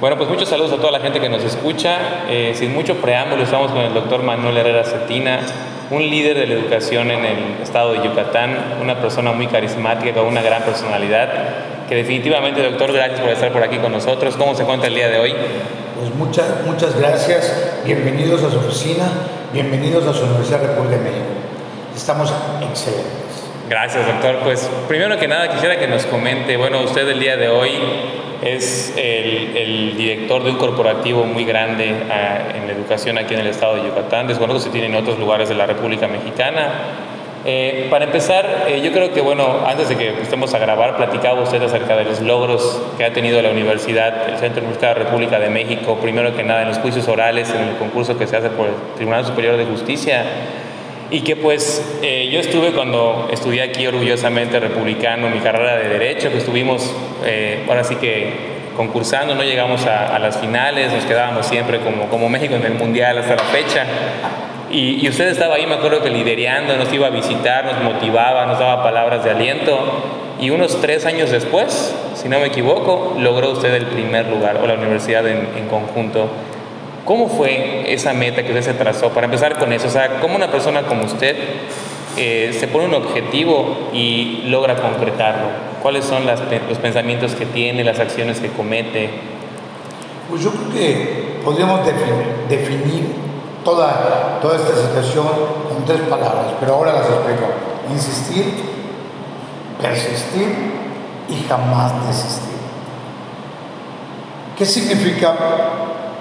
Bueno, pues muchos saludos a toda la gente que nos escucha. Eh, sin mucho preámbulo, estamos con el doctor Manuel Herrera Cetina, un líder de la educación en el estado de Yucatán, una persona muy carismática, con una gran personalidad, que definitivamente, doctor, gracias por estar por aquí con nosotros. ¿Cómo se encuentra el día de hoy? Pues muchas, muchas gracias, bienvenidos a su oficina, bienvenidos a su Universidad República de México. Estamos excelentes. Gracias, doctor. Pues primero que nada quisiera que nos comente, bueno, usted el día de hoy es el, director de un corporativo muy grande ah, en educación aquí en el estado de Yucatán. Desconozco si tiene en otros lugares de la República Mexicana. Eh, para empezar, eh, yo creo que, bueno, antes de que estemos a grabar, platicaba usted acerca de los logros que ha tenido la universidad, el Centro de la República de México, primero que nada en los juicios orales, en el concurso que se hace por el Tribunal Superior de Justicia, y que pues eh, yo estuve cuando estudié aquí orgullosamente republicano mi carrera de derecho, que estuvimos eh, ahora sí que concursando, no llegamos a, las finales, nos quedábamos siempre como, como México en el Mundial hasta la fecha. Y, y, usted estaba ahí, me acuerdo que liderando, nos iba a visitar, nos motivaba, nos daba palabras de aliento. Y unos tres años después, si no me equivoco, logró usted el primer lugar, o la universidad en, en conjunto. ¿Cómo fue esa meta que usted se trazó? Para empezar con eso, o sea, ¿cómo una persona como usted eh, se pone un objetivo y logra concretarlo? ¿Cuáles son las, los pensamientos que tiene, las acciones que comete? Pues yo creo que podríamos definir, toda, toda esta situación con tres palabras, pero ahora las explico. Insistir, persistir y jamás desistir. ¿Qué significa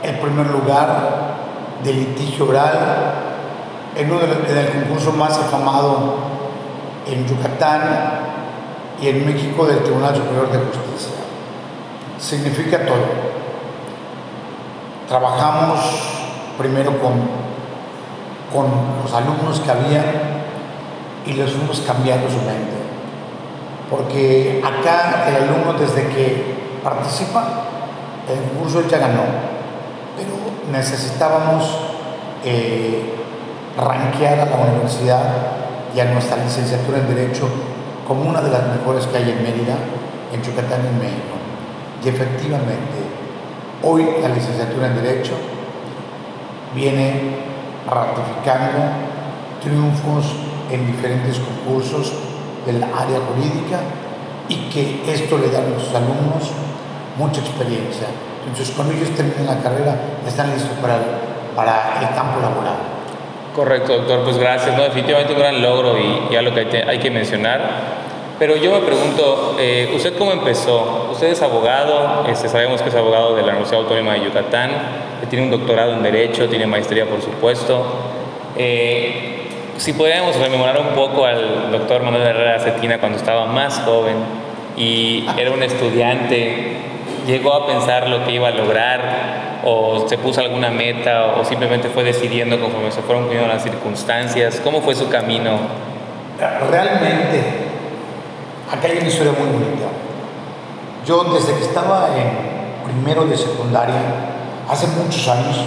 el primer lugar del litigio oral en, uno el concurso más afamado en Yucatán y en México del Tribunal Superior de Justicia. Significa todo. Trabajamos primero con, con los alumnos que había y les fuimos cambiando su mente. Porque acá el alumno desde que participa, el concurso ya ganó necesitábamos eh, ranquear a la universidad y a nuestra licenciatura en Derecho como una de las mejores que hay en Mérida, en Yucatán y en México. Y efectivamente, hoy la licenciatura en Derecho viene ratificando triunfos en diferentes concursos del área jurídica y que esto le da a nuestros alumnos mucha experiencia cuando ellos terminen la carrera, están listos para para el campo laboral. Correcto, doctor. Pues gracias. No, definitivamente un gran logro y, ya lo que hay, que mencionar. Pero yo me pregunto, eh, ¿usted cómo empezó? Usted es abogado, este, sabemos que es abogado de la Universidad Autónoma de Yucatán, tiene un doctorado en Derecho, tiene maestría, por supuesto. Eh, si podríamos rememorar un poco al doctor Manuel Herrera Cetina cuando estaba más joven y era un estudiante llegó a pensar lo que iba a lograr o se puso alguna meta o simplemente fue decidiendo conforme se fueron cumpliendo las circunstancias? ¿Cómo fue su camino? Realmente, acá hay una historia muy bonita. Yo desde que estaba en primero de secundaria, hace muchos años,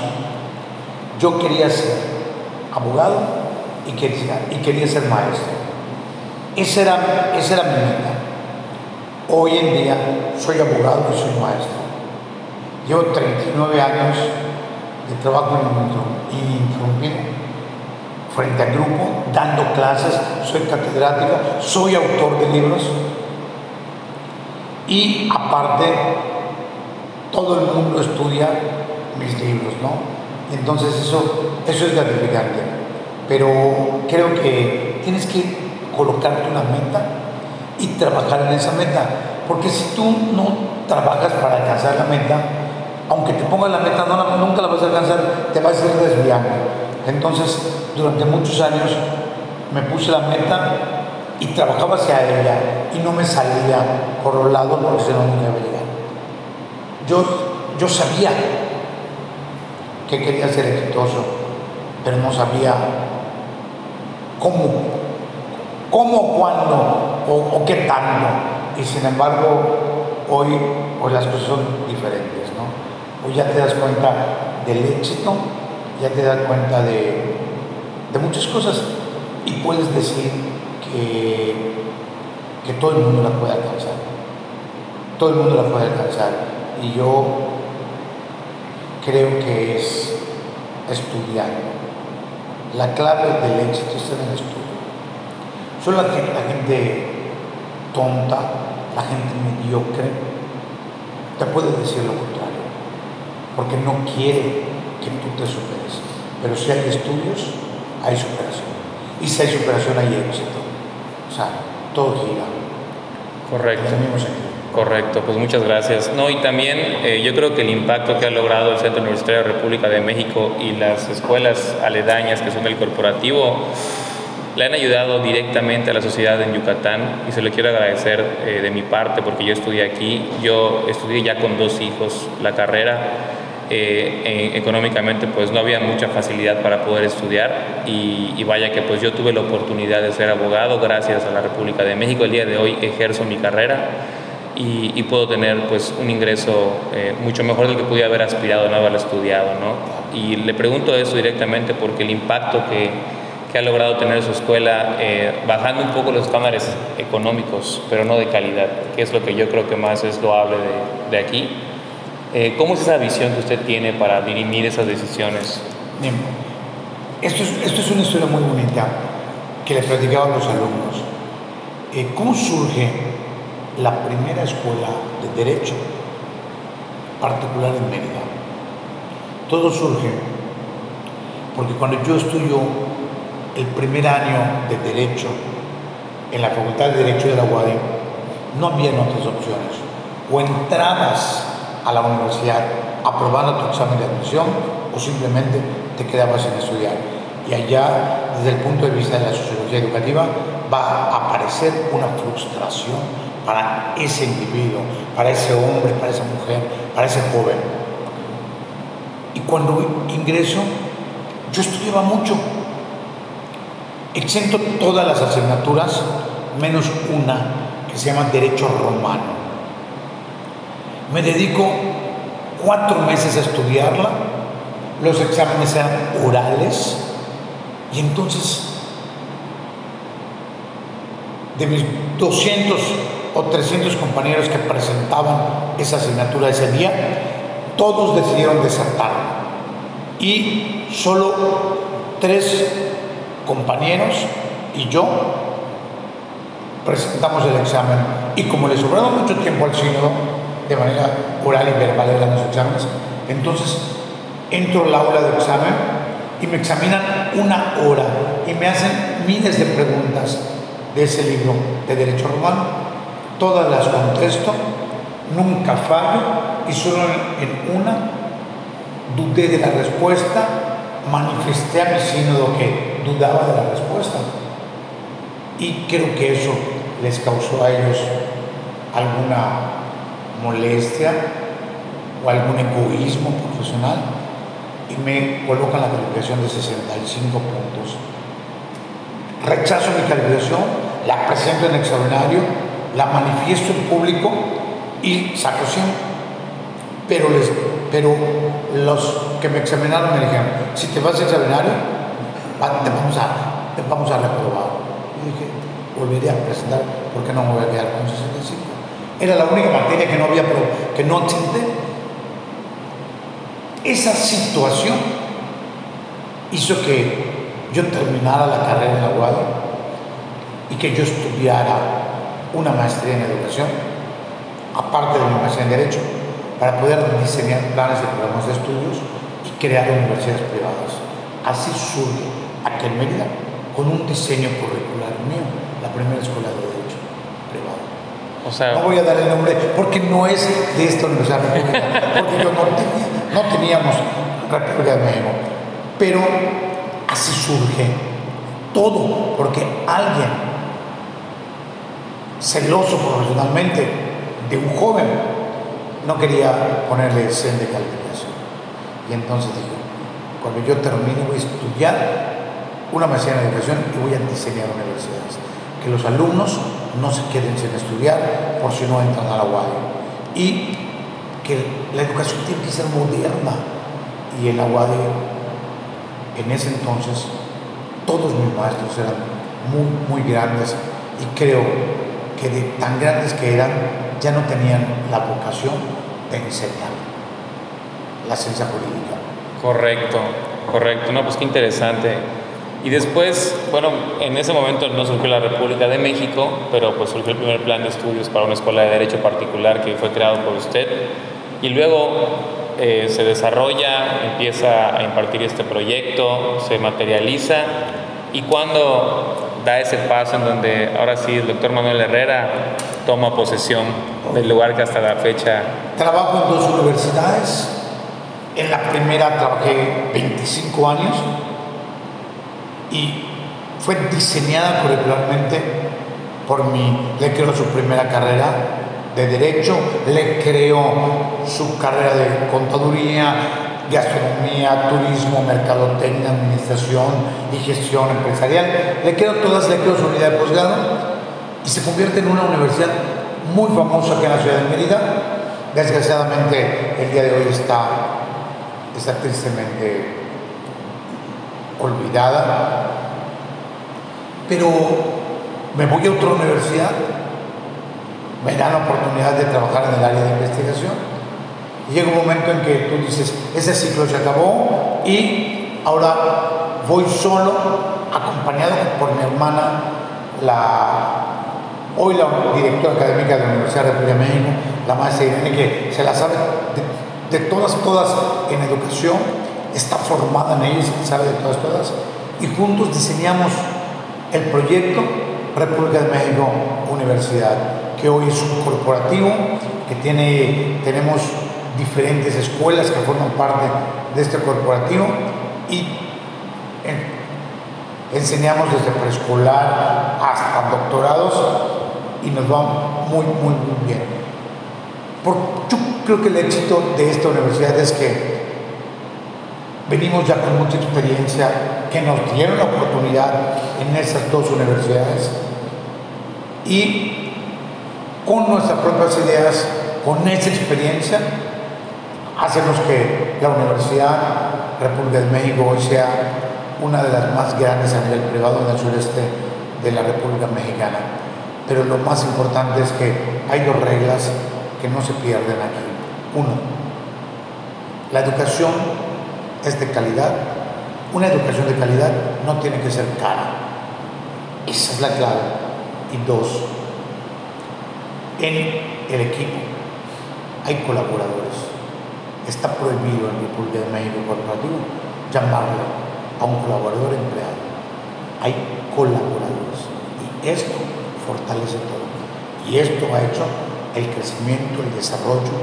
yo quería ser abogado y quería, y quería ser maestro. Esa era, esa era mi meta. Hoy en día soy abogado y soy maestro. Llevo 39 años de trabajo ininterrumpido frente al grupo, dando clases, soy catedrático, soy autor de libros y aparte todo el mundo estudia mis libros, ¿no? Entonces eso, eso es gratificante. Pero creo que tienes que colocarte una meta y trabajar en esa meta. Porque si tú no trabajas para alcanzar la meta, aunque te pongas la meta, nunca la vas a alcanzar, te vas a ir desviando. Entonces, durante muchos años me puse la meta y trabajaba hacia ella y no me salía por los lados porque si no, nunca iba a. Yo, yo sabía que quería ser exitoso, pero no sabía cómo cómo, cuándo o, qué tanto. Y sin embargo, hoy, hoy las cosas son diferentes, ¿no? Hoy ya te das cuenta del éxito, ya te das cuenta de, de muchas cosas y puedes decir que, que todo el mundo la puede alcanzar. Todo el mundo la puede alcanzar. Y yo creo que es estudiar. La clave del éxito está en el estudio. Solo la gente, la gente tonta, la gente mediocre, te puede decir lo contrario, porque no quiere que tú te superes. Pero si hay estudios, hay superación. Y si hay superación, hay éxito. O sea, todo gira. Correcto. Correcto, pues muchas gracias. No, y también eh, yo creo que el impacto que ha logrado el Centro Universitario de República de México y las escuelas aledañas que son del corporativo le han ayudado directamente a la sociedad en Yucatán y se lo quiero agradecer eh, de mi parte porque yo estudié aquí, yo estudié ya con dos hijos la carrera eh, económicamente pues no había mucha facilidad para poder estudiar y, vaya que pues yo tuve la oportunidad de ser abogado gracias a la República de México. El día de hoy ejerzo mi carrera y, puedo tener pues un ingreso eh, mucho mejor del que pudiera haber aspirado no haber estudiado. ¿no? Y le pregunto eso directamente porque el impacto que, que ha logrado tener su escuela, eh, bajando un poco los estándares económicos, pero no de calidad, que es lo que yo creo que más es loable de, de aquí eh, ¿Cómo es esa visión que usted tiene para dirimir esas decisiones? Bien. Esto es, esto es una historia muy bonita que le platicaba a los alumnos. Eh, ¿Cómo surge la primera escuela de Derecho particular en Mérida? Todo surge porque cuando yo estudio el primer año de Derecho en la Facultad de Derecho de la UADI, no había otras opciones. O entrabas a la universidad aprobando tu examen de admisión o simplemente te quedabas sin estudiar. Y allá, desde el punto de vista de la sociología educativa, va a aparecer una frustración para ese individuo, para ese hombre, para esa mujer, para ese joven. Y cuando ingreso, yo estudiaba mucho, exento todas las asignaturas, menos una que se llama Derecho Romano. Me dedico cuatro meses a estudiarla, los exámenes eran orales y entonces de mis 200 o 300 compañeros que presentaban esa asignatura ese día, todos decidieron desertar. Y solo tres compañeros y yo presentamos el examen y como le sobraba mucho tiempo al sínodo, de manera oral y verbal en los exámenes. Entonces, entro al aula de examen y me examinan una hora y me hacen miles de preguntas de ese libro de Derecho Romano. Todas las contesto, nunca fallo y solo en una dudé de la respuesta, manifesté a mi sínodo que dudaba de la respuesta. Y creo que eso les causó a ellos alguna molestia o algún egoísmo profesional y me colocan la calificación de 65 puntos. Rechazo mi calificación, la presento en extraordinario, la manifiesto en público y saco 100. Pero, les, pero los que me examinaron me dijeron, si te vas a extraordinario, vamos a, vamos a reprobar. Y dije, volveré a presentar porque no me voy a quedar con 65. Era la única materia que no había, que no existe. Esa situación hizo que yo terminara la carrera en la UAD y que yo estudiara una maestría en educación, aparte de mi maestría en Derecho, para poder diseñar planes y programas de estudios y crear universidades privadas. Así surge aquel Mérida con un diseño curricular mío, la primera escuela de Derecho privada no voy a dar el nombre porque no es de esta Universidad República, porque yo no, no teníamos República de México. Pero así surge todo, porque alguien celoso profesionalmente de un joven no quería ponerle 100 de calificación. Y entonces dijo, cuando yo termine voy a estudiar una maestría en educación y voy a diseñar universidades. Que los alumnos no se queden sin estudiar por si no entran a la. Y que la educación tiene que ser moderna. Y en la UADI, en ese entonces, todos mis maestros eran muy, muy grandes y creo que de tan grandes que eran, ya no tenían la vocación de enseñar. la ciencia jurídica. Correcto, correcto. No, pues qué interesante. Y después, bueno, en ese momento no surgió la República de México, pero pues surgió el primer plan de estudios para una escuela de derecho particular que fue creado por usted. Y luego eh, se desarrolla, empieza a impartir este proyecto, se materializa. Y cuando da ese paso en donde ahora sí el doctor Manuel Herrera toma posesión del lugar que hasta la fecha... Trabajo en dos universidades. En la primera trabajé 25 años y fue diseñada curricularmente por mi, le creo su primera carrera de Derecho, le creo su carrera de Contaduría, gastronomía, turismo, mercadotecnia, administración y gestión empresarial. Le creo todas, le creo su unidad de posgrado y se convierte en una universidad muy famosa aquí en la ciudad de Mérida. Desgraciadamente el día de hoy está, está tristemente olvidada, pero me voy a otra universidad, me dan la oportunidad de trabajar en el área de investigación. Y llega un momento en que tú dices, ese ciclo se acabó y ahora voy solo, acompañado por mi hermana, la, hoy la directora académica de la Universidad de República México, la maestra Irene, que se la sabe de, de todas, todas en educación, está formada en ellos, sabe de todas cosas, y juntos diseñamos el proyecto República de México Universidad, que hoy es un corporativo, que tiene, tenemos diferentes escuelas que forman parte de este corporativo y enseñamos desde preescolar hasta doctorados y nos va muy, muy, muy bien. Por, yo creo que el éxito de esta universidad es que Venimos ya con mucha experiencia que nos dieron la oportunidad en esas dos universidades y con nuestras propias ideas, con esa experiencia, hacemos que la Universidad República de México hoy sea una de las más grandes a nivel privado en el sureste de la República Mexicana. Pero lo más importante es que hay dos reglas que no se pierden aquí. Uno, la educación es de calidad. Una educación de calidad no tiene que ser cara. Esa es la clave. Y dos, en el equipo hay colaboradores. Está prohibido en República de México corporativo llamarle a un colaborador empleado. Hay colaboradores. Y esto fortalece todo. Y esto ha hecho el crecimiento, el desarrollo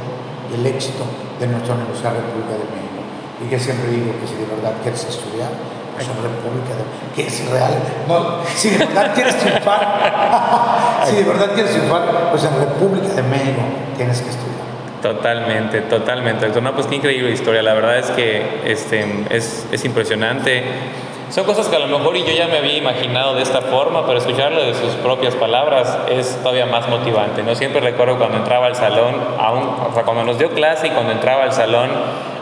y el éxito de nuestra Universidad República de México. Y yo siempre digo que si de verdad quieres estudiar, pues en República de que es real. No, si de verdad quieres triunfar, si de verdad quieres triunfar, pues en República de México tienes que estudiar. Totalmente, totalmente, doctor. No, pues qué increíble historia. La verdad es que este, es, es impresionante. Son cosas que a lo mejor y yo ya me había imaginado de esta forma, pero escucharlo de sus propias palabras es todavía más motivante. No siempre recuerdo cuando entraba al salón, aún, o sea, cuando nos dio clase y cuando entraba al salón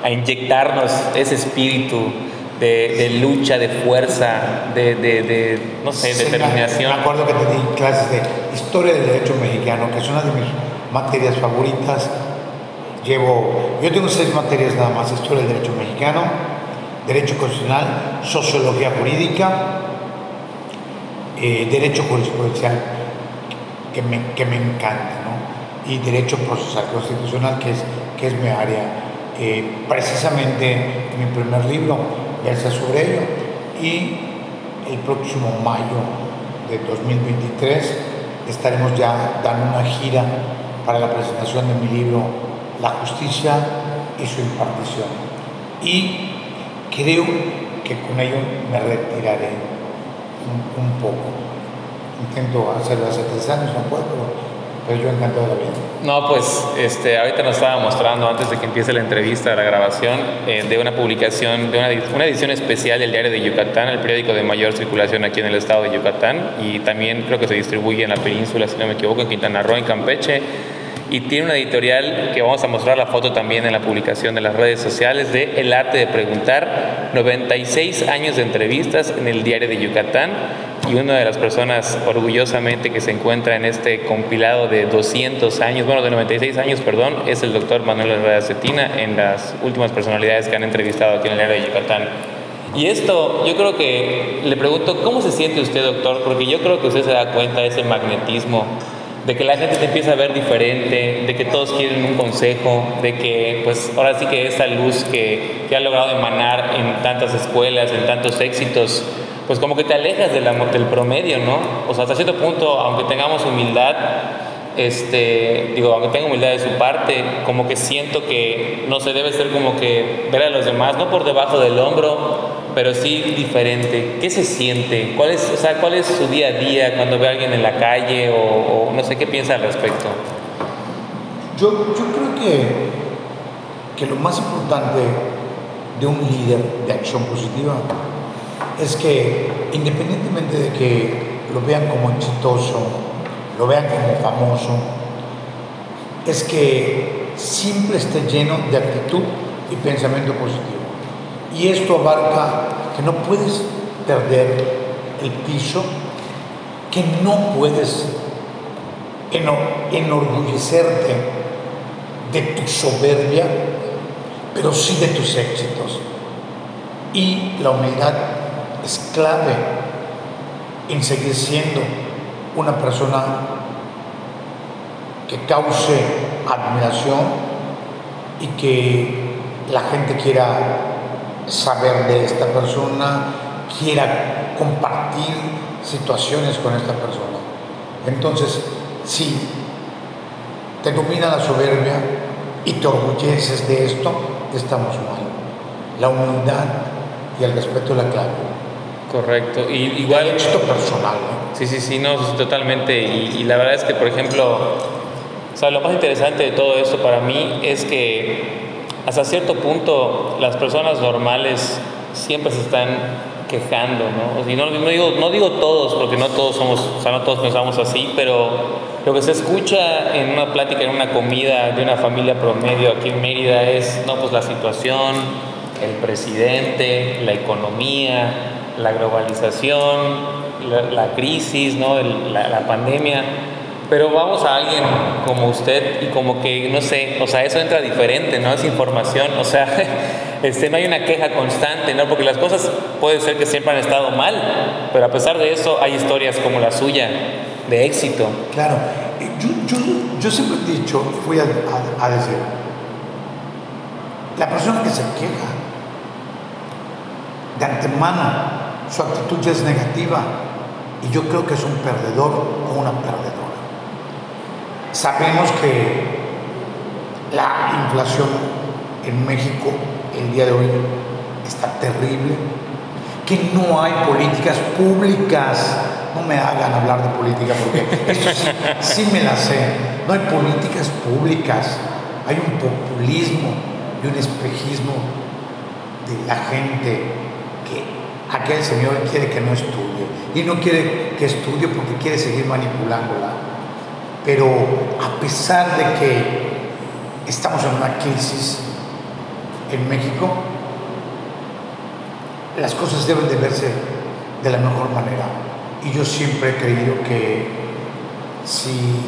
a inyectarnos ese espíritu de, lucha, de fuerza, de, de, no sé, determinación. Me acuerdo que te di clases de historia del derecho mexicano, que es una de mis materias favoritas. Llevo, yo tengo seis materias nada más, historia del derecho mexicano, derecho constitucional, sociología jurídica, eh, derecho jurisprudencial, que me, que me encanta, ¿no? y derecho procesal constitucional, que es, que es mi área. Eh, precisamente mi primer libro versa sobre ello, y el próximo mayo de 2023 estaremos ya dando una gira para la presentación de mi libro La justicia y su impartición. Y creo que con ello me retiraré un, poco. Intento hacerlo hace tres años, no puedo, pero, yo encantado de la vida. No, pues este, ahorita nos estaba mostrando, antes de que empiece la entrevista, la grabación, eh, de una publicación, de una, una, edición especial del Diario de Yucatán, el periódico de mayor circulación aquí en el estado de Yucatán, y también creo que se distribuye en la península, si no me equivoco, en Quintana Roo, en Campeche y tiene una editorial que vamos a mostrar la foto también en la publicación de las redes sociales de El arte de preguntar, 96 años de entrevistas en el diario de Yucatán y una de las personas orgullosamente que se encuentra en este compilado de 200 años, bueno, de 96 años, perdón, es el doctor Manuel Herrera Cetina en las últimas personalidades que han entrevistado aquí en el área de Yucatán. Y esto, yo creo que le pregunto, ¿cómo se siente usted, doctor? Porque yo creo que usted se da cuenta de ese magnetismo de que la gente te empieza a ver diferente, de que todos quieren un consejo, de que pues ahora sí que esa luz que, que ha logrado emanar en tantas escuelas, en tantos éxitos, pues como que te alejas de la, del promedio, ¿no? O sea, hasta cierto punto, aunque tengamos humildad, este, digo, aunque tenga humildad de su parte, como que siento que no se debe ser como que ver a los demás, no por debajo del hombro, pero sí diferente. ¿Qué se siente? ¿Cuál es, o sea, cuál es su día a día cuando ve a alguien en la calle o, no sé qué piensa al respecto? Yo, yo creo que, que lo más importante de un líder de acción positiva es que independientemente de que lo vean como exitoso, lo vean como famoso, es que siempre esté lleno de actitud y pensamiento positivo. Y esto abarca que no puedes perder el piso, que no puedes enorgullecerte de tu soberbia, pero sí de tus éxitos. Y la humildad es clave en seguir siendo una persona que cause admiración y que la gente quiera saber de esta persona, quiera compartir situaciones con esta persona. Entonces, si te domina la soberbia y te orgulleces de esto, estamos mal. La humildad y el respeto es la clave. Correcto. Y igual. Esto personal. Sí, sí, sí, no, totalmente. Y, la verdad es que, por ejemplo, o sea, lo más interesante de todo esto para mí es que hasta cierto punto las personas normales siempre se están quejando, ¿no? Y no, no, digo, no digo todos, porque no todos somos, o sea, no todos pensamos así, pero lo que se escucha en una plática, en una comida de una familia promedio aquí en Mérida es, no, pues la situación, el presidente, la economía, la globalización, la, crisis, ¿no? la, pandemia, pero vamos a alguien como usted y como que, no sé, o sea, eso entra diferente, ¿no? Es información, o sea, este, no hay una queja constante, ¿no? Porque las cosas puede ser que siempre han estado mal, pero a pesar de eso hay historias como la suya, de éxito. Claro, yo, yo, siempre he dicho, voy a, a decir, la persona que se queja de antemano su actitud ya es negativa y yo creo que es un perdedor o una perdedora. Sabemos que la inflación en México el día de hoy está terrible, que no hay políticas públicas. No me hagan hablar de política porque eso sí, sí me la sé. No hay políticas públicas, hay un populismo y un espejismo de la gente que aquel señor quiere que no estudie y no quiere que estudie porque quiere seguir manipulándola. Pero a pesar de que estamos en una crisis en México, las cosas deben de verse de la mejor manera. Y yo siempre he creído que si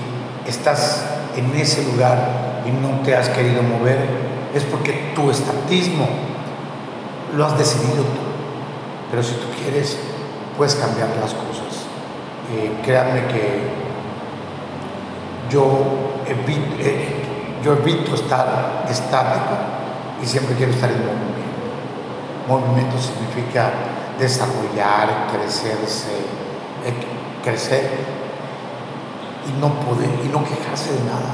estás en ese lugar y no te has querido mover, es porque tu estatismo lo has decidido tú. Pero si tú quieres, puedes cambiar las cosas. Eh, créanme que yo evito, eh, yo evito estar estático y siempre quiero estar en movimiento. Movimiento significa desarrollar, crecerse, eh, crecer y no poder y no quejarse de nada.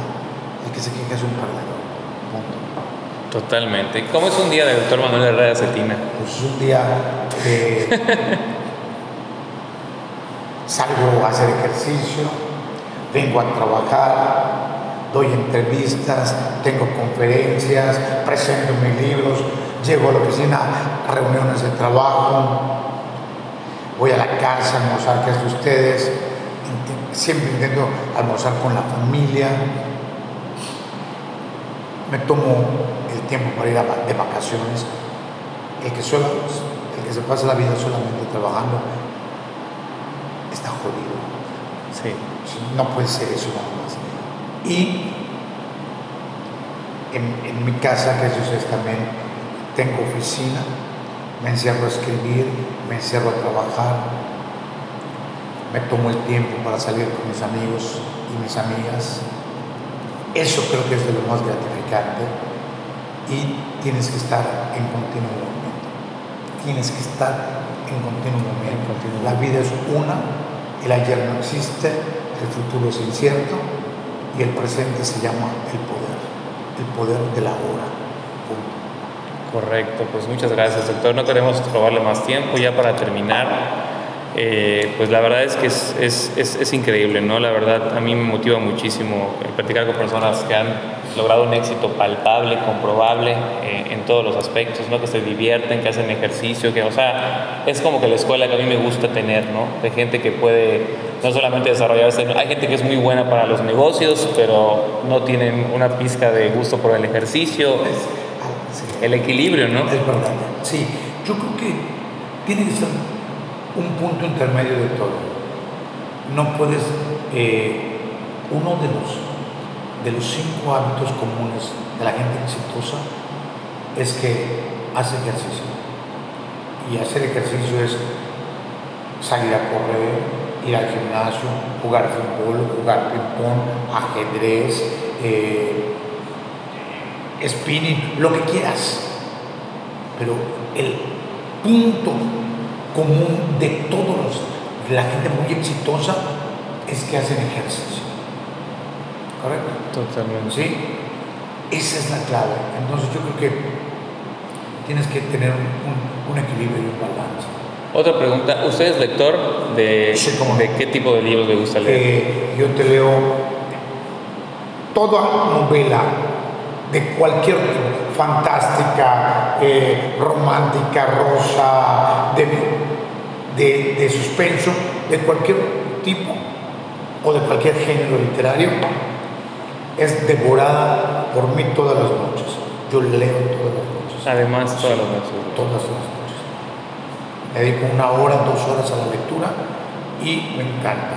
El que se queja es un perdedor. Totalmente. ¿Cómo es un día de doctor Manuel Herrera Cetina? Pues es un día que salgo a hacer ejercicio, vengo a trabajar, doy entrevistas, tengo conferencias, presento mis libros, llego a la oficina reuniones de trabajo, voy a la casa a almorzar, que es de ustedes, siempre intento almorzar con la familia, me tomo tiempo para ir de vacaciones. El que, solo, el que se pasa la vida solamente trabajando está jodido. Sí. No puede ser eso nada más. Y en, mi casa, que es también, tengo oficina, me encierro a escribir, me encierro a trabajar, me tomo el tiempo para salir con mis amigos y mis amigas. Eso creo que es de lo más gratificante y tienes que estar en continuo movimiento. Tienes que estar en continuo movimiento. La vida es una, el ayer no existe, el futuro es incierto y el presente se llama el poder, el poder de la hora. Correcto, pues muchas gracias doctor. No queremos robarle más tiempo ya para terminar. Eh, pues la verdad es que es, es, es, increíble, ¿no? La verdad a mí me motiva muchísimo practicar con personas que han logrado un éxito palpable, comprobable eh, en todos los aspectos, ¿no? Que se divierten, que hacen ejercicio, que, o sea, es como que la escuela que a mí me gusta tener, ¿no? De gente que puede no solamente desarrollarse, hay gente que es muy buena para los negocios, pero no tienen una pizca de gusto por el ejercicio, el equilibrio, ¿no? Es verdad, sí. Yo creo que tiene que ser un punto intermedio de todo. No puedes, eh, uno de los, de los cinco hábitos comunes de la gente exitosa es que hace ejercicio. Y hacer ejercicio es salir a correr, ir al gimnasio, jugar fútbol, jugar ping-pong, ajedrez, eh, spinning, lo que quieras. Pero el punto común de todos la gente muy exitosa es que hacen ejercicio. ¿Correcto? Totalmente. ¿Sí? Esa es la clave. Entonces yo creo que tienes que tener un, equilibrio y un balance. Otra pregunta, ¿usted es lector de, de qué tipo de libros le gusta leer? Eh, yo te leo toda novela de cualquier tipo, fantástica, eh, romántica, rosa, de, de, suspenso, de cualquier tipo o de cualquier género literario, es devorada por mí todas las noches. Yo leo todas las noches. Además, todas las noches. Todas las noches. Me dedico una hora, dos horas a la lectura y me encanta.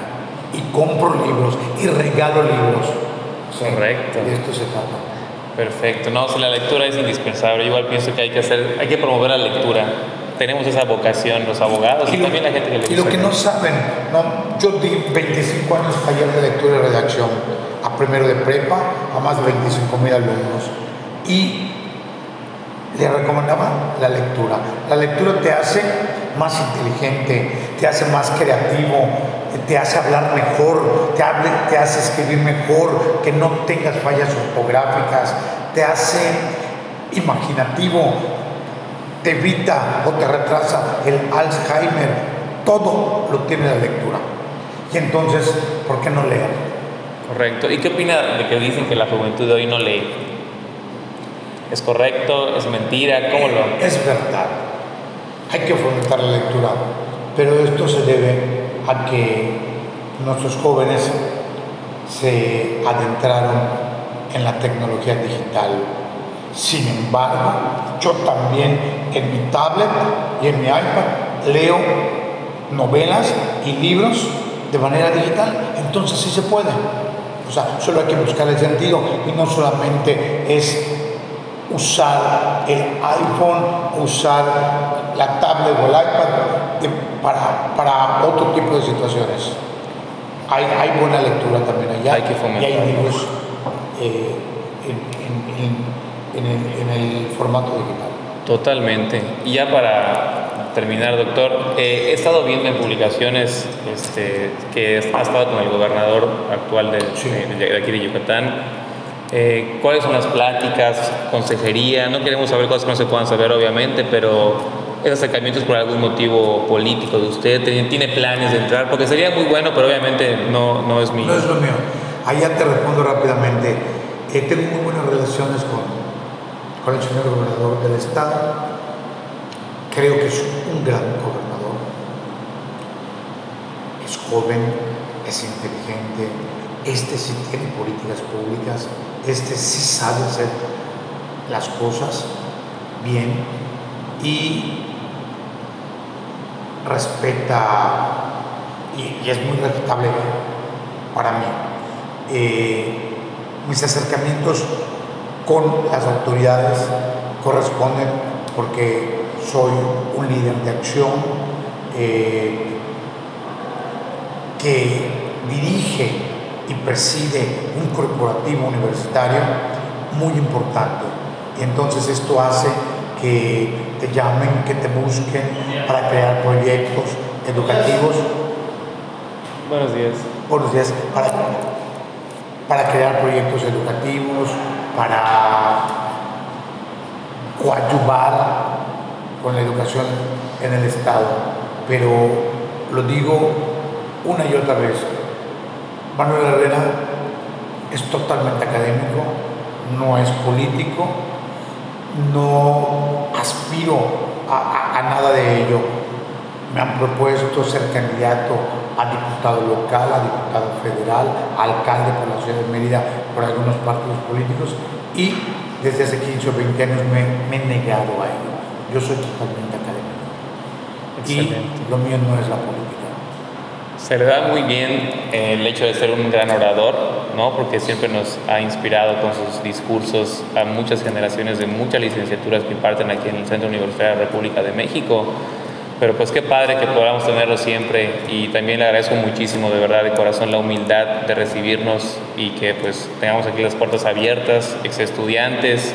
Y compro libros y regalo libros. Correcto. De esto se trata. Perfecto. No, si la lectura es indispensable. igual pienso que hay que hacer, hay que promover la lectura tenemos esa vocación los abogados y, también la gente que le Y lo que no saben, ¿no? yo di 25 años taller de lectura y redacción a primero de prepa, a más de 25 mil alumnos. Y le recomendaba la lectura. La lectura te hace más inteligente, te hace más creativo, te hace hablar mejor, te, te hace escribir mejor, que no tengas fallas ortográficas, te hace imaginativo, te evita o te retrasa el Alzheimer, todo lo tiene la lectura. Y entonces, ¿por qué no leer? Correcto. ¿Y qué opina de que dicen que la juventud de hoy no lee? ¿Es correcto? ¿Es mentira? ¿Cómo lo...? Es verdad. Hay que fomentar la lectura, pero esto se debe a que nuestros jóvenes se adentraron en la tecnología digital sin embargo, yo también en mi tablet y en mi iPad leo novelas y libros de manera digital, entonces sí se puede. O sea, solo hay que buscar el sentido y no solamente es usar el iPhone, usar la tablet o el iPad para, para, otro tipo de situaciones. Hay, hay buena lectura también allá hay que y hay libros eh, en en el, formato digital. Totalmente. Y ya para terminar, doctor, eh, he estado viendo en publicaciones este, que ha estado con el gobernador actual de, de, aquí de Yucatán. Eh, ¿Cuáles son las pláticas, consejería? No queremos saber cosas que no se puedan saber, obviamente, pero esos acercamientos por algún motivo político de usted, ¿tiene planes de entrar? Porque sería muy bueno, pero obviamente no, no es mío. No es lo mío. Allá te respondo rápidamente. Eh, tengo muy buenas relaciones con el señor gobernador del estado. Creo que es un gran gobernador. Es joven, es inteligente, este sí tiene políticas públicas, este sí sabe hacer las cosas bien y respeta y, es muy respetable para mí. Eh, mis acercamientos con las autoridades corresponden porque soy un líder de acción eh, que dirige y preside un corporativo universitario muy importante. Y entonces esto hace que te llamen, que te busquen para crear proyectos educativos. Buenos días. Buenos días. Para, para crear proyectos educativos, para coadyuvar con la educación en el Estado. Pero lo digo una y otra vez, Manuel Herrera es totalmente académico, no es político, no aspiro a, nada de ello. Me han propuesto ser candidato a diputado local, a diputado federal, a alcalde por la ciudad de Mérida, por algunos partidos políticos y desde hace 15 o 20 años me, he negado a ello. Yo soy totalmente académico. Y lo mío no es la política. Se le da muy bien el hecho de ser un gran orador, ¿no? porque siempre nos ha inspirado con sus discursos a muchas generaciones de muchas licenciaturas que imparten aquí en el Centro Universitario de la República de México. Pero pues qué padre que podamos tenerlo siempre y también le agradezco muchísimo de verdad de corazón la humildad de recibirnos y que pues tengamos aquí las puertas abiertas, ex estudiantes,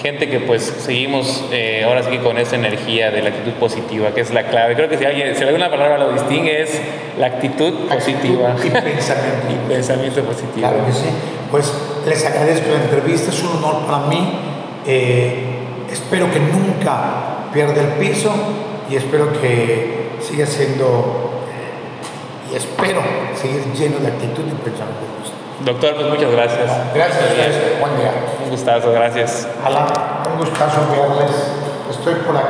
gente que pues seguimos eh, ahora sí con esa energía de la actitud positiva, que es la clave. Creo que si, alguien, si alguna palabra lo distingue es la actitud positiva. y pensamiento. y pensamiento positivo. Claro que sí. Pues les agradezco la entrevista, es un honor para mí. Eh, espero que nunca pierda el piso y espero que siga siendo, eh, y espero seguir lleno de actitud y pensamiento positivo. Doctor, pues muchas gracias. Gracias, gracias. Buen día. Un gustazo, gracias. Alan, un gustazo verles. Estoy por aquí.